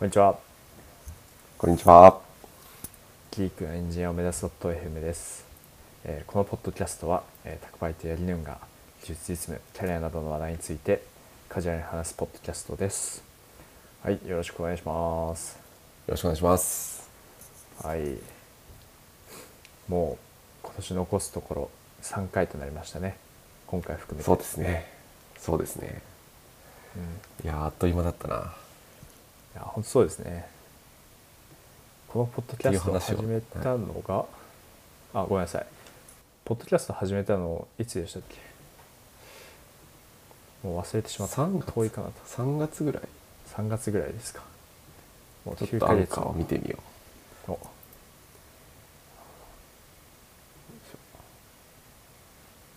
こんにちは。こんにちは。キークのエンジニアを目指す .fm です。えーこのポッドキャストは、えー、宅配とやりぬんが技術実務、キャリアなどの話題についてカジュアルに話すポッドキャストです。はい、よろしくお願いします。よろしくお願いします。はい。もう今年残すところ3回となりましたね。今回含めて。そうですね。そうですね。うんいやー、あっという間だったな。いや本当そうですね。このポッドキャストを始めたのが、あごめんなさい。ポッドキャスト始めたのいつでしたっけ？もう忘れてしまった。3月？遠いかなと。3月ぐらい？3月ぐらいですか。もう9ちょっとアンヶ月を見てみよお。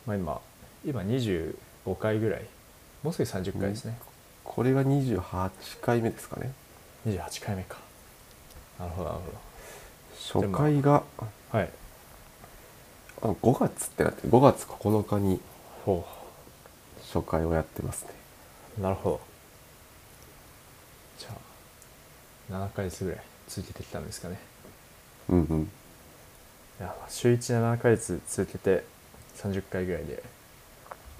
まあ今今25回ぐらい。もうすぐ30回ですね、う。これが28回目ですかね。28回目か。なるほどなる初回がほどはい。あ5月ってなって5月9日にほ初回をやってますね。うなるほど。じゃあ7ヶ月ぐらい続けてきたんですかね。うんうん。いやまあ週17ヶ月続けて30回ぐらいで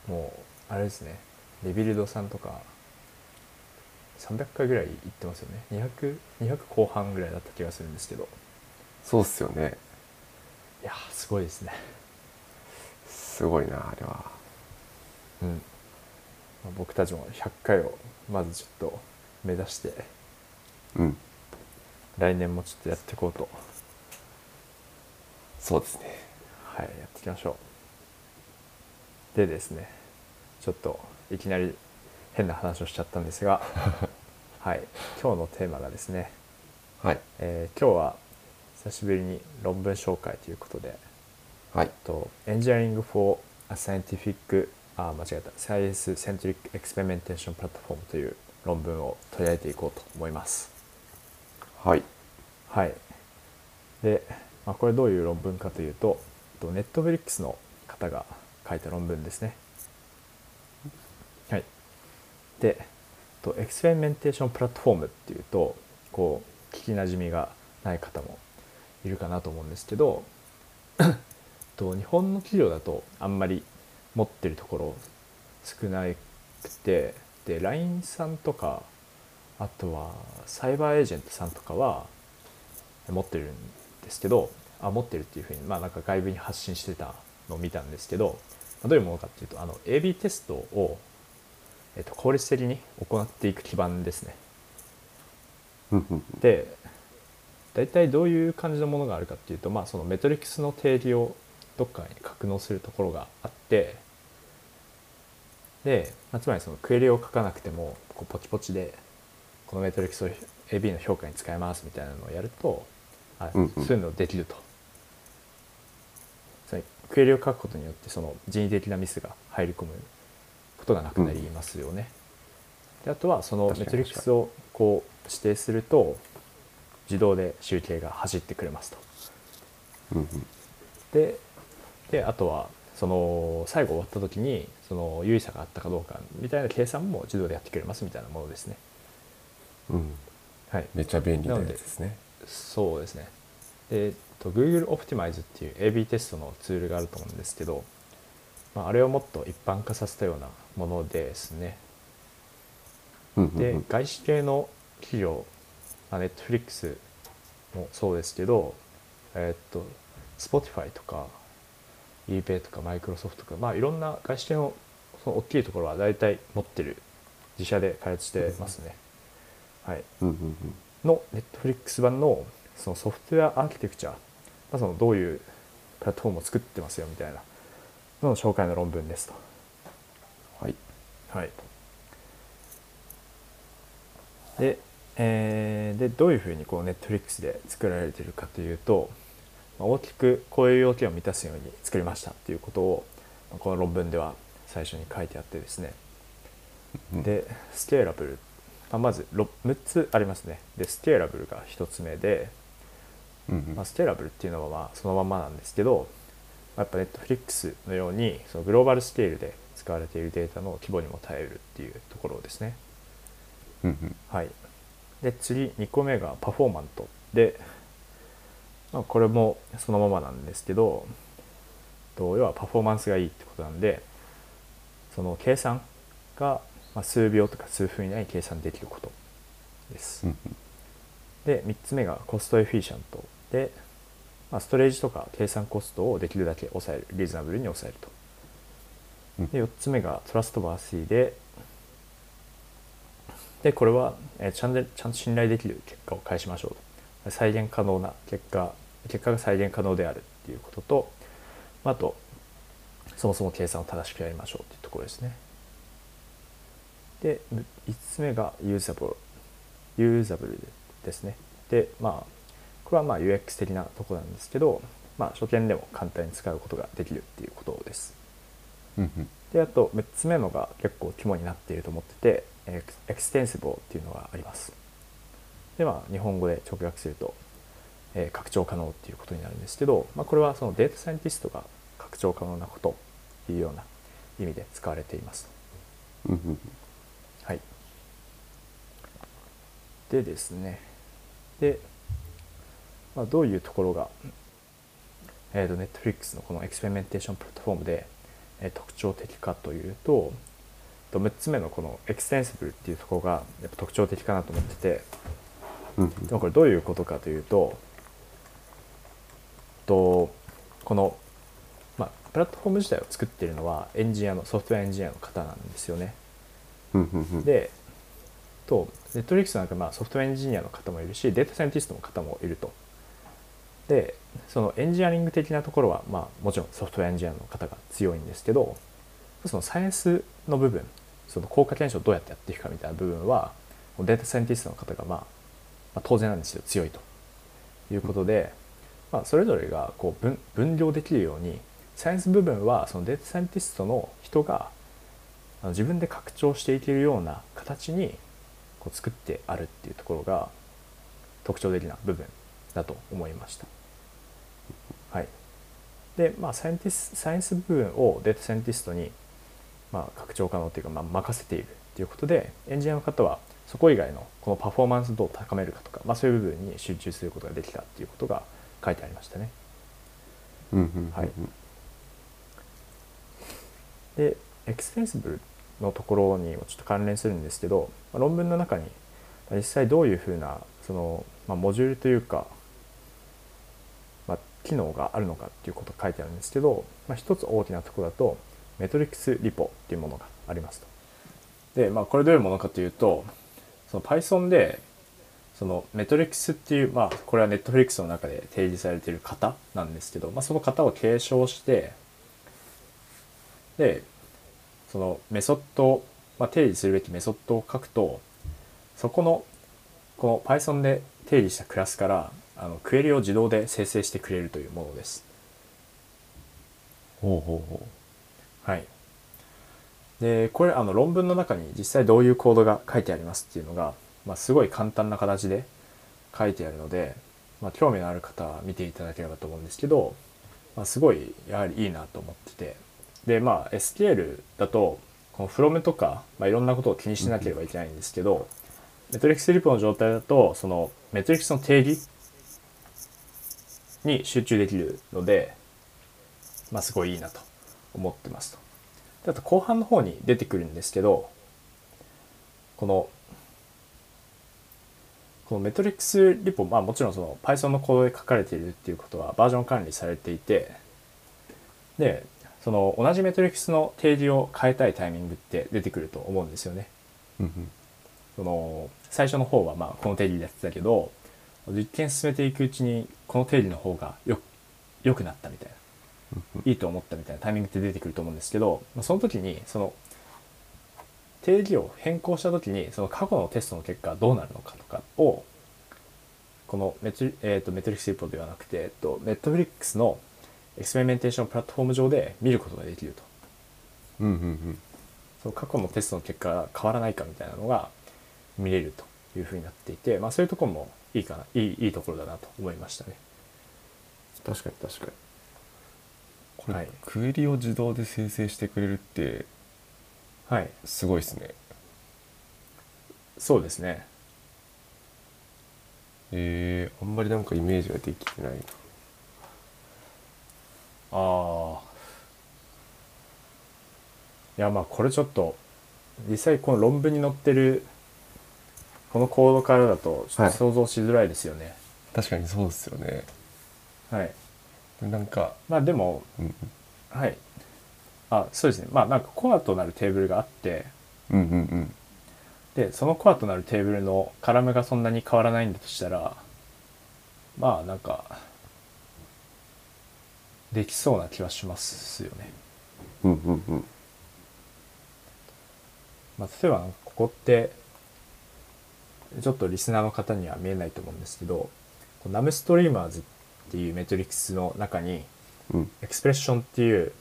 もうあれですね。レビルドさんとか300回ぐらい行ってますよね200 200後半ぐらいだった気がするんですけどそうっすよね。いやーすごいですねすごいな、あれは。うん、まあ僕たちも100回をまずちょっと目指してうん。来年もちょっとやっていこうとそうですね。はいやっていきましょうでですねちょっといきなり変な話をしちゃったんですがはい今日のテーマがですね、はい。えー今日は久しぶりに論文紹介ということではい。と Engineering for a Scientific あ間違えた Science Centric Experimentation Platform という論文を取り上げていこうと思いますはい。はいで、まあ、これどういう論文かというとと Netflix の方が書いた論文ですねはいでと Experimentation プラットフォームっていうとこう聞きなじみがない方もいるかなと思うんですけど と日本の企業だとあんまり持ってるところ少なくてで LINE さんとかあとはサイバーエージェントさんとかは持ってるんですけどあ持ってるっていうふうにまあなんか外部に発信してたのを見たんですけどどういうものかっていうとあの AB テストを、えっと効率的に行っていく基盤ですね。で大体どういう感じのものがあるかっていうと、まあ、そのメトリックスの定義をどっかに格納するところがあってで、まあ、つまりそのクエリを書かなくてもこうポチポチでこのメトリックスを AB の評価に使えますみたいなのをやるとあ、うんうんそういうのできると。クエリを書くことによってその人為的なミスが入り込むことがなくなりますよね。であとはそのメトリックスをこう指定すると自動で集計が走ってくれますと。うんうん。でであとはその最後終わった時にその有意差があったかどうかみたいな計算も自動でやってくれますみたいなものですね。うん。はい、めっちゃ便利なやつですね。そうですね。でえっと Google Optimize っていう AB テストのツールがあると思うんですけど、まあ、あれをもっと一般化させたようなものですね。うんうんうんで外資系の企業、まあ、Netflix もそうですけど、えーっと Spotify とか eBay とか Microsoft とか、まあ、いろんな外資系のその大きいところは大体持ってる自社で開発してますね。はい、うんうんうん。の Netflix 版のそのソフトウェアアーキテクチャ、まあ、そのどういうプラットフォームを作ってますよみたいなのの紹介の論文ですと。はい。はい、で,、えーでどういうふうにこう Netflix で作られているかというと、まあ大きくこういう要件を満たすように作りましたっていうことをまあこの論文では最初に書いてあってですね。うん。でスケーラブル、まあ、まず 6, 6つありますね。でスケーラブルが1つ目で、まあ、スケーラブルっていうのはまあそのままなんですけどまあやっぱ Netflix のようにそのグローバルスケールで使われているデータの規模にも耐えるっていうところですね。うんうんはい、で次2個目がパフォーマントで、まあ、これもそのままなんですけどと要はパフォーマンスがいいってことなんでその計算がまあ数秒とか数分以内に計算できることです。うんで3つ目がコストエフィシャントで、まあ、ストレージとか計算コストをできるだけ抑えるリーズナブルに抑えると。うん。で4つ目がトラストバーシーででこれは、えーちゃんでちゃんと信頼できる結果を返しましょうと。再現可能な結果結果が再現可能であるっていうこととまああとそもそも計算を正しくやりましょうっていうところですね。で5つ目が usable usable ですね。でまあこれはまあ UX 的なところなんですけど、まあ、初見でも簡単に使うことができるっていうことです。うんうん。であと6つ目のが結構肝になっていると思っててエク extensible っていうのがあります。でまあ日本語で直訳すると、えー拡張可能っていうことになるんですけど、まあ、これはそのデータサイエンティストが拡張可能なことっていうような意味で使われていますうんうん。はい。でですね。で、まあ、どういうところが、えー、と Netflix のこの Experimentation プラットフォームで、えー特徴的かというとと6つ目のこの extensible っていうところがやっぱ特徴的かなと思っててでもこれどういうことかというととこの、まあ、プラットフォーム自体を作っているのはエンジニアのソフトウェアエンジニアの方なんですよね。でと Netflix なんかまあソフトウェアエンジニアの方もいるしデータサイエンティストの方もいると。でそのエンジニアリング的なところは、まあ、もちろんソフトウェアエンジニアの方が強いんですけどそのサイエンスの部分その効果検証をどうやってやっていくかみたいな部分はデータサイエンティストの方が、まあ、まあ当然なんですけど強いということで、まあ、それぞれがこう分分業できるようにサイエンス部分はそのデータサイエンティストの人が自分で拡張していけるような形にこう作ってあるっていうところが特徴的な部分だと思いました。はい、でまあサイエンティスサイエンス部分をデータサイエンティストに、まあ、拡張可能っていうか、まあ、任せているっていうことでエンジニアの方はそこ以外のこのパフォーマンスをどう高めるかとか、まあ、そういう部分に集中することができたっていうことが書いてありましたね。うんうんうんはい。で extensible のところにもちょっと関連するんですけど、まあ論文の中にまあ実際どういうふうなその、まあ、モジュールというか、まあ、機能があるのかっていうことが書いてあるんですけど、まあ、一つ大きなところだとメトリックスリポっていうものがありますと。で、まあ、これどういうものかというとその Python でそのメトリックスっていう、まあ、これは Netflix の中で提示されている型なんですけど、まあ、その型を継承してでそのメソッドを、まあ、定義するべきメソッドを書くとそこのこの Python で定義したクラスからあのクエリを自動で生成してくれるというものです。ほうほうほはい、でこれあの論文の中に実際どういうコードが書いてありますっていうのが、まあ、すごい簡単な形で書いてあるので、まあ、興味のある方は見ていただければと思うんですけど、まあ、すごいやはりいいなと思ってて。でまあ SQL だとこの from とか、まあ、いろんなことを気にしなければいけないんですけど、メトリックスリポの状態だとそのメトリックスの定義に集中できるので、まあ、すごいいいなと思ってますと。であと後半の方に出てくるんですけどこのこのメトリックスリポまあもちろんその Python のコードで書かれているっていうことはバージョン管理されていてでその同じメトリックスの定義を変えたいタイミングって出てくると思うんですよね。うんその最初の方はまあこの定義でやってたけど実験進めていくうちにこの定義の方がよ良くなったみたいな。いいと思ったみたいな。タイミングって出てくると思うんですけど、まあ、その時にその定義を変更した時にその過去のテストの結果はどうなるのかとかをこのメトリ,、えー、と Metrics Repo ではなくて、えっと、 Netflix の experimentation platform 上で見ることができると。うんうんうん。その過去のテストの結果が変わらないかみたいなのが見れるというふうになっていて、まあ、そういうところもいいかないいいいところだなと思いましたね。確かに確かに。これ、はいクエリを自動で生成してくれるってはい、すごいですね。そうですね。えー、あんまりなんかイメージができてないな。ああいやまあこれちょっと実際この論文に載ってるこのコードからだとちょっと想像しづらいですよね。確かにそうですよね。はい、なんか、まあでもうん、はい。あそうですね。まあなんかコアとなるテーブルがあってうんうんうん。でそのコアとなるテーブルのカラムがそんなに変わらないんだとしたらまあなんかできそうな気はしますよね。うんうんうん。まあ、例えばここってちょっとリスナーの方には見えないと思うんですけどナムストリーマーズっていうメトリックスの中にうん。エクスプレッションっていう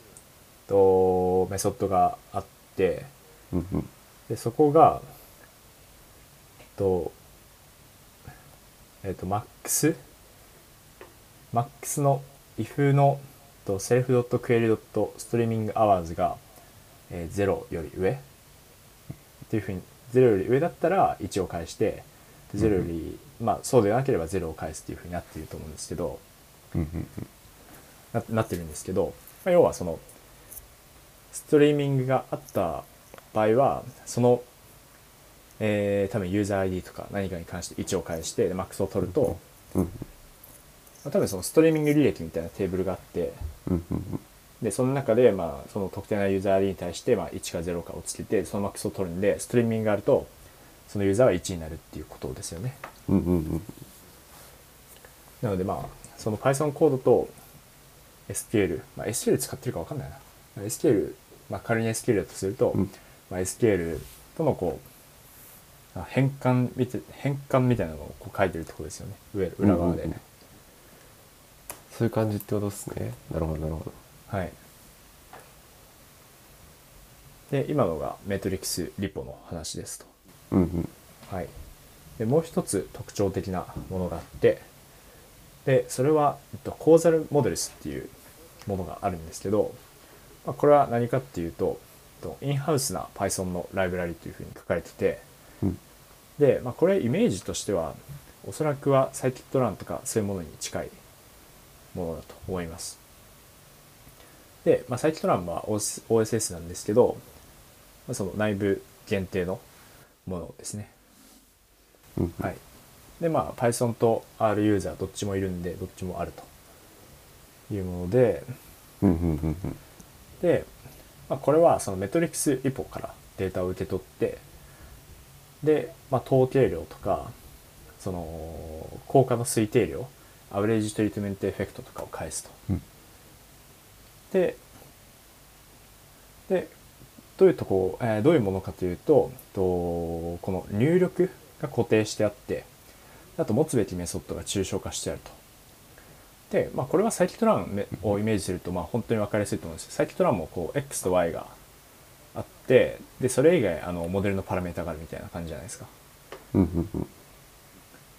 とメソッドがあってうんうん。でそこがとえっ、とマックス？マックスの if のと self.query.streaming_hours が、えー、0より上？っていうふうに0より上だったら1を返してで0より、まあそうでなければ0を返すっていうふうになっていると思うんですけどななってるんですけど、まあ、要はそのストリーミングがあった場合はその、えー多分ユーザー ID とか何かに関して1を返してでマックスを取ると、うんまあ多分そのストリーミング履歴みたいなテーブルがあってでその中でまあその特定なユーザー ID に対してまあ1か0かをつけてそのマックスを取るんでストリーミングがあるとそのユーザーは1になるっていうことですよね。うんうんうん。なのでまあその Python コードと SQL、まあ、SQL 使ってるか分かんないな。SQL、まあ、仮に SQL だとすると、うん。まあ、SQL とのこうあ変換みた変換みたいなのをこう書いてるところですよね。上裏側で、うんうんうん。そういう感じってことですね。なるほどなるほどはい。で今のがメトリックスリポの話ですと。うんうん。はい、でもう一つ特徴的なものがあってでそれは、えっと、コーザルモデルスっていうものがあるんですけど、まあ、これは何かっていうとえっとインハウスな Python のライブラリというふうに書かれててうん。で、まあ、これイメージとしてはおそらくはサイキットランとかそういうものに近いものだと思いますで、まあ、サイキットランは OS OSS なんですけど、まあ、その内部限定のものですねうんはい。で、まあ、Python と R ユーザーどっちもいるんで、どっちもあるというもので、で、まあ、これはそのメトリックスリポからデータを受け取って、で、まあ、統計量とか、その、効果の推定量、アベレージトリートメントエフェクトとかを返すと。うんで、で、どういうとこ、えーどういうものかというと、とこの入力が固定してあって、あと持つべきメソッドが抽象化してあると。で、まあ、これはサイキットランをイメージすると、まあ、本当に分かりやすいと思うんですよ。サイキットランもこう X と Y があって、で、それ以外、あの、モデルのパラメータがあるみたいな感じじゃないですか。うんうんうん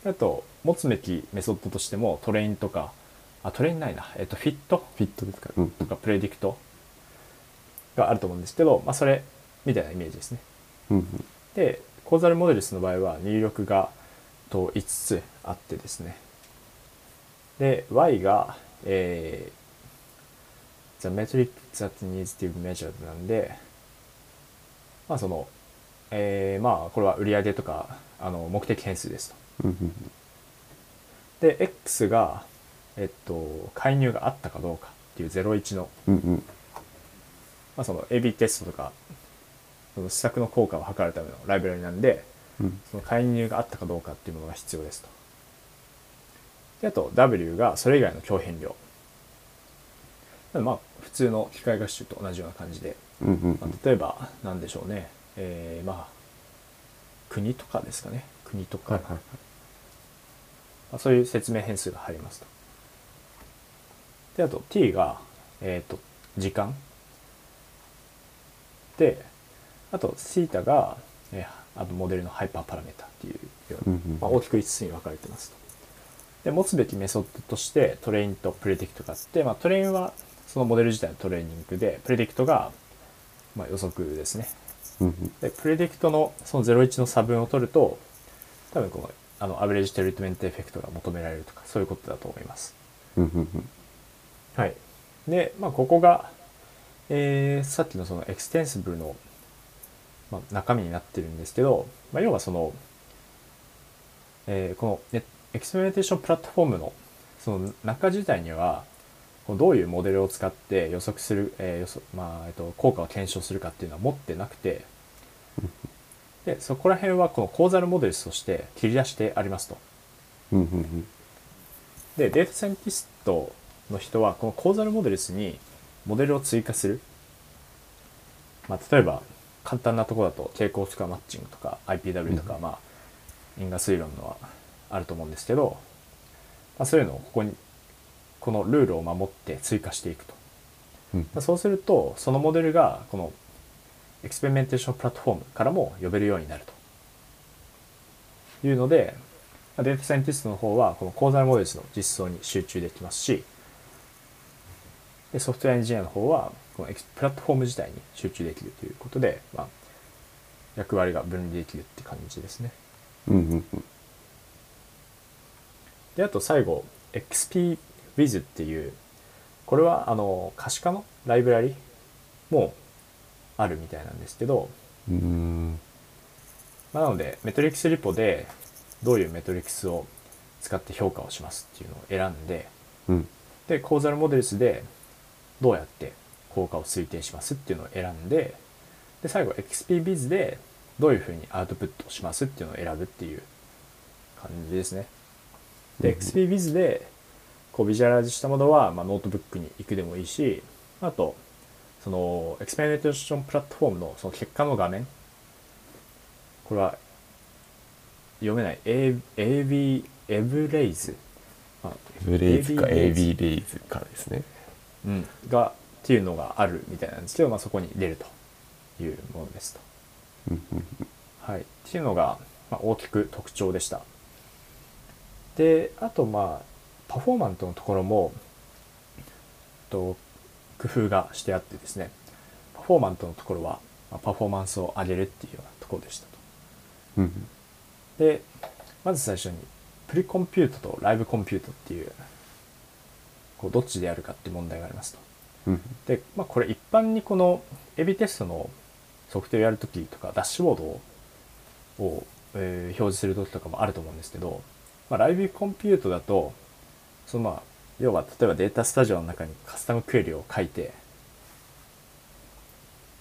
あと、持つべきメソッドとしても、トレインとか、あ、トレインないな、えっと、フィット？フィットですか？うん。とかプレディクト？があると思うんですけど、まあ、それみたいなイメージですね。うんうん。で、コーザルモデルスの場合は入力がと5つあってですね。で、Y が、えー、the metric that needs to be measured なんで、まあその、えー、まあこれは売上とかあの目的変数ですと。で、X が、えっと、介入があったかどうかっていう01のうんうん。まあ、その AB テストとかその施策の効果を測るためのライブラリなんでうん。その介入があったかどうかっていうものが必要ですと。であと W がそれ以外の強変量。まあ普通の機械学習と同じような感じで、うんうんまあ、例えば何でしょうね、えーまあ国とかですかね。国とか、はいはいはい。まあ、そういう説明変数が入りますと。であと t が、えー、と時間であと θ が、えーあとモデルのハイパーパラメータっていうように、まあ、大きく5つに分かれてますと。で持つべきメソッドとして train と predict があって、まあ、 train はそのモデル自体のトレーニングで predict が、まあ、予測ですね。で predict のその01の差分を取ると多分このあの average treatment effect が求められるとかそういうことだと思います。はい、で、まあ、ここが、えーさっきのその extensible の、まあ、中身になってるんですけど、まあ、要はその、えーこのね experimentation platform のその中自体にはどういうモデルを使って予測する、えー予測まあえっと効果を検証するかっていうのは持ってなくてでそこら辺はこのコーザルモデルとして切り出してありますと。でデータサイエンティストの人はこのコーザルモデルスにモデルを追加する、まあ、例えば簡単なところだと傾向スコアマッチングとか IPW とか、うん。まあ因果推論のはあると思うんですけど、まあ、そういうのをここにこのルールを守って追加していくと。うん。まあそうするとそのモデルがこのexperimentation platform からも呼べるようになると。いうのでまあデータサイエンティストの方はこの causal models の実装に集中できますしでソフトウェアエンジニアの方はこのプラットフォーム自体に集中できるということで、まあ、役割が分離できるって感じですね。うんうんうんであと最後 XP Viz っていうこれはあの可視化のライブラリもあるみたいなんですけど、うーんまあなのでメトリックスリポでどういうメトリックスを使って評価をしますっていうのを選んでうんでコーザルモデルスでどうやって効果を推定しますっていうのを選んでで最後 XPBiz でどういうふうにアウトプットをしますっていうのを選ぶっていう感じですね。でうん。XPBiz でこうビジュアライズしたものは、まあ、ノートブックに行くでもいいしあとそのエクスペリメンテーションプラットフォームのその結果の画面。これは読めない。A- AV エブレイズ、まあエブレイズか AB AB レイズかですね。うん、がっていうのがあるみたいなんですけど、まあ、そこに出るというものですと。はい、っていうのが、まあ、大きく特徴でした。であとまあパフォーマントのところもと工夫がしてあってですねパフォーマントのところは、まあパフォーマンスを上げるっていうようなところでしたと。うんでまず最初にプリコンピュートとライブコンピュートっていうこうどっちでやるかって問題がありますと。うんで、まあ、これ一般にこのエビテストのソフトウェアやるときとかダッシュボードをを、えー表示するときとかもあると思うんですけど、まあ、ライブコンピュートだとそのまあ要は例えばデータスタジオの中にカスタムクエリを書いて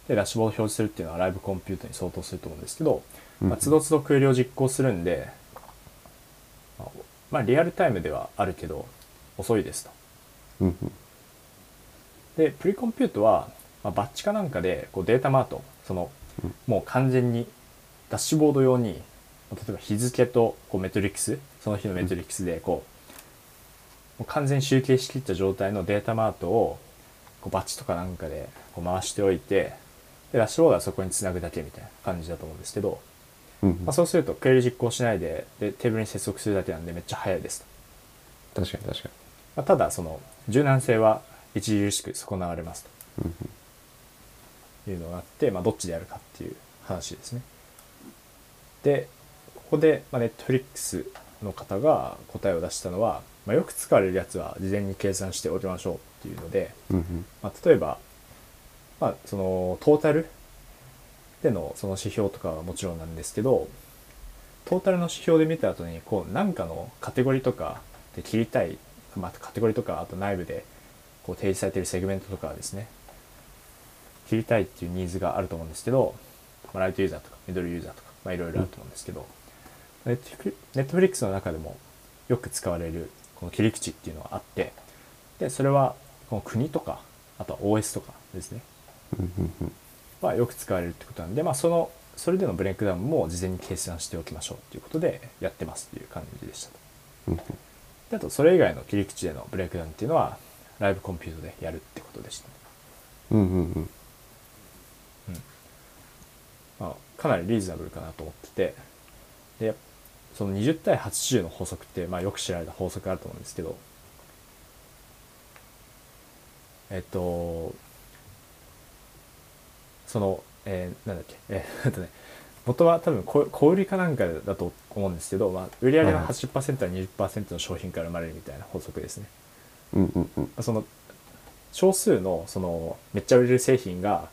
でダッシュボードを表示するっていうのはライブコンピュートに相当すると思うんですけど、まあ、都度都度クエリを実行するんで、まあ、まあリアルタイムではあるけど遅いですと。うんうん。でプリコンピュートは、まあ、バッチかなんかでこうデータマートその、うん。もう完全にダッシュボード用に例えば日付とこうメトリックスその日のメトリックスでこうもう完全に集計しきった状態のデータマートをこうバッチとかなんかでこう回しておいてでダッシュボードはそこにつなぐだけみたいな感じだと思うんですけど、うんまあ、そうするとクエリ実行しないででテーブルに接続するだけなんでめっちゃ早いですと。確かに確かまあ、ただその柔軟性は著しく損なわれますというのがあって、まあ、どっちでやるかっていう話ですね。でここで、まあ、Netflix の方が答えを出したのは、まあ、よく使われるやつは事前に計算しておきましょうっていうので、まあ、例えば、まあ、そのトータルでのその指標とかはもちろんなんですけどトータルの指標で見た後にこう何かのカテゴリーとかで切りたい、まあ、カテゴリーとかあと内部でこう提示されているセグメントとかはですね切りたいっていうニーズがあると思うんですけど、まあ、ライトユーザーとかミドルユーザーとか、まあ、いろいろあると思うんですけど、ネットフリ Netflix の中でもよく使われるこの切り口っていうのがあってでそれはこの国とかあとは OS とかですね。うんうんうん。はよく使われるってことなんで、まあ、そのそれでのブレイクダウンも事前に計算しておきましょうっていうことでやってますっていう感じでしたと。うんであとそれ以外の切り口でのブレイクダウンっていうのは live compute でやるってことでした、うんうんうん。まあ、かなりリーズナブルかなと思ってて。でその20対80の法則って、まあ、よく知られた法則あると思うんですけど。えっとその、えーなんだっけ？えー、えっとね元は多分小小売りかなんかだと思うんですけど、まあ、売り上げのはいはい。80%は20%の商品から生まれるみたいな法則ですね。うんうんうん。その少数のそのめっちゃ売れる製品が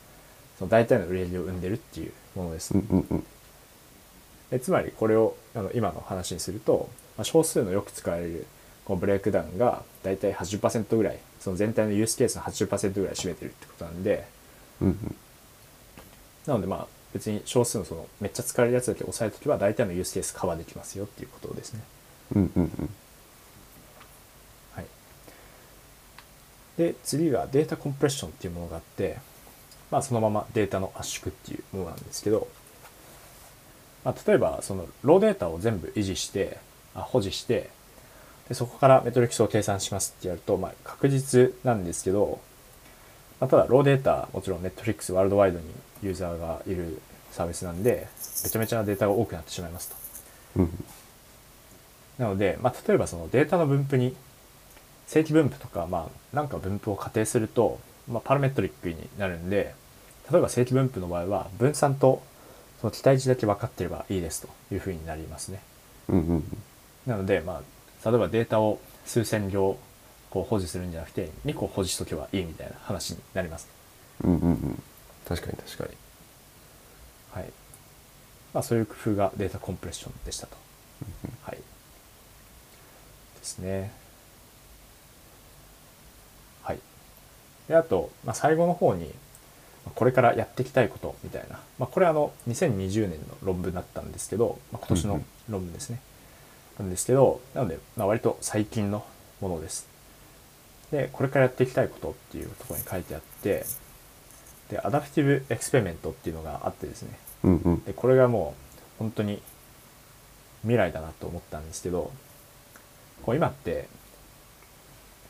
その大体の売り上げを生んでるっていうものです。うんうんうん。でつまりこれをあの今の話にすると、まあ、少数のよく使われるこのブレイクダウンが大体80%ぐらいその全体のユースケースの80%ぐらい占めてるってことなんで。うんうん。なのでまあ別に少数のそのめっちゃ使われるやつだけ押さえとけば大体のユースケースカバーできますよっていうことですね。うんうんうんはい、で次がデータコンプレッションっていうものがあって、まあ、そのままデータの圧縮っていうものなんですけど、まあ、例えばそのローデータを全部維持してあ保持してでそこからメトリックスを計算しますってやると、まあ、確実なんですけど、まあ、ただローデータもちろんネットフリックスワールドワイドにユーザーがいるサービスなんでめちゃめちゃなデータが多くなってしまいますと。うんなので、まあ、例えばそのデータの分布に正規分布とか、まあ、なんか分布を仮定すると、まあ、パラメトリックになるんで例えば正規分布の場合は分散とその期待値だけ分かってればいいですというふうになりますね。うんうんうんなので、まあ、例えばデータを数千行こう保持するんじゃなくて2個保持しとけばいいみたいな話になります。うんうんうん確かに確かにはいまあ、そういう工夫がデータコンプレッションでしたと。はい、ですね。はい。であと、まあ、最後の方にまあこれからやっていきたいことみたいな、まあ、これはあの2020年の論文だったんですけど、まあ、今年の論文ですね。なんですけどなので、まあ、割と最近のものです。でこれからやっていきたいことっていうところに書いてあってで adaptive experiment っていうのがあってですね。うんうん。でこれがもう本当に未来だなと思ったんですけどこう今って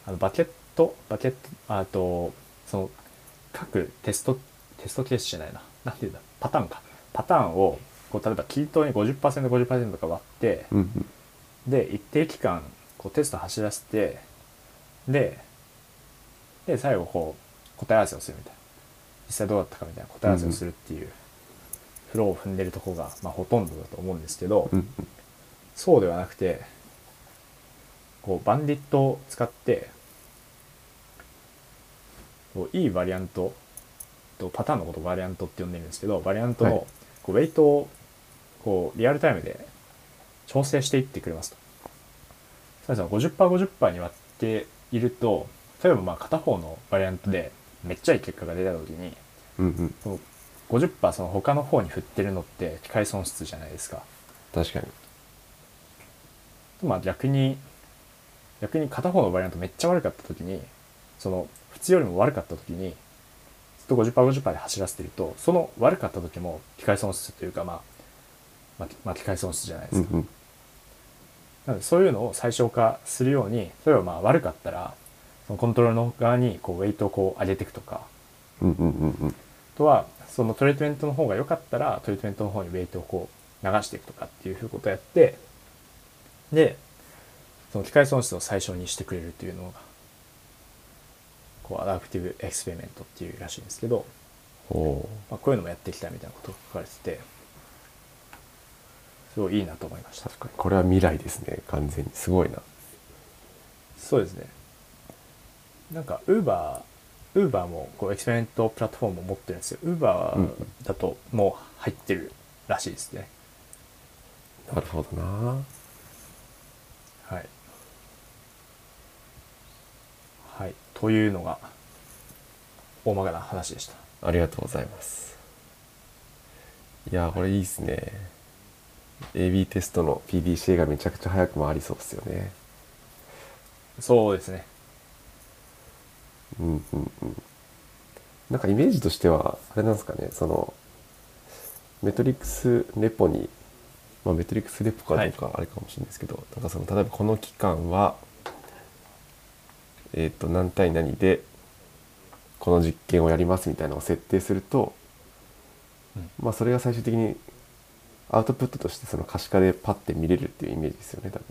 あのバケットバケットあとその各テストテストケースじゃないな。なんていうんだ？パターンか。パターンをこう例えば均等に 50%50% とか割ってうんうん。で一定期間こうテスト走らせてでで最後こう答え合わせをするみたいな実際どうだったかみたいな答え合わせをするっていうフローを踏んでるとこが、まあ、ほとんどだと思うんですけど、うんそうではなくてこうバンディットを使ってこういいバリアントとパターンのことをバリアントって呼んでるんですけどバリアントはい。のこうウェイトをこうリアルタイムで調整していってくれますと。そうですね 50%50% に割っていると例えばまあ片方のバリアントでめっちゃいい結果が出た時にうんうんその50%その他の方に振ってるのって機械損失じゃないですか。確かにまあ逆に逆に片方のバリアントめっちゃ悪かった時にその普通よりも悪かった時にずっと 50%50% で走らせてるとその悪かった時も機械損失というかまあまあ、まあ、機械損失じゃないですか。うんうんなのでそういうのを最小化するように例えばまあ悪かったらそのコントロールの側にこうウェイトをこう上げていくとか。うんうんうんうん。あとはその treatment の方が良かったら treatment の方にウェイトをこう流していくとかっていうことをやってでその機会損失を最小にしてくれるというのがこう adaptive experiment っていうらしいんですけど、おまあ、こういうのもやっていきたいみたいなことが書かれててすごいいいなと思いました。確かに。これは未来ですね。完全に。すごいな。そうですねなんかウーバーウーバーもこうエクスペリメントプラットフォームを持ってるんですよウーバーだともう入ってるらしいですね、なるほどなはい。はい。というのが、大まかな話でした。ありがとうございますいやーこれいいっすね AB テストの PDCA がめちゃくちゃ早く回りそうっすよねそうですね。うんうんうん。なんかイメージとしてはあれなんですかねそのメトリックスレポに、まあ、メトリックスレポかどうかあれかもしれないですけど、なんかその例えばこの期間はえっ、と何対何でこの実験をやりますみたいなのを設定すると、うん。まあそれが最終的にアウトプットとしてその可視化でパッて見れるっていうイメージですよね多分。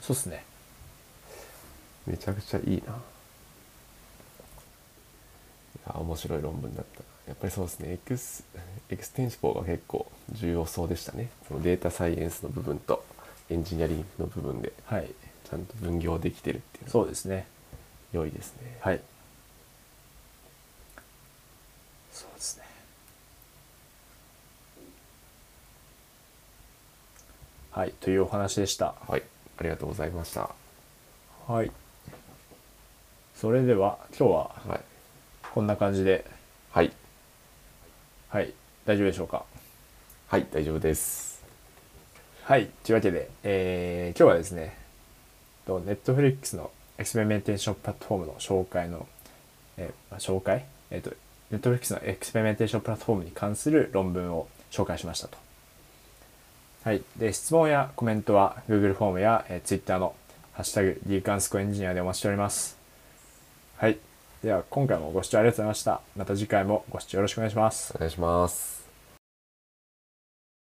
そうっすね。めちゃくちゃいいないや面白い論文だった。やっぱりそうですね。エクス extensible が結構重要そうでしたね。そのデータサイエンスの部分とエンジニアリングの部分ではい。ちゃんと分業できてるっていうそうですね。良いですね。はい。そうですね。はい。というお話でした。はい。ありがとうございました。はい。それでは今日ははいこんな感じで。はい。はい。大丈夫でしょうか？はい大丈夫です。はい。というわけで、えー今日はですねと Netflix の experimentation platform の紹介の、えーまあ紹介？えっ、と Netflix の experimentation platform に関する論文を紹介しましたと。はい。で質問やコメントは Google フォームや、えー Twitter のハッシュタグ d カンスコエンジニアでお待ちしております。はいでは今回もご視聴ありがとうございました。また次回もご視聴よろしくお願いします。お願いします。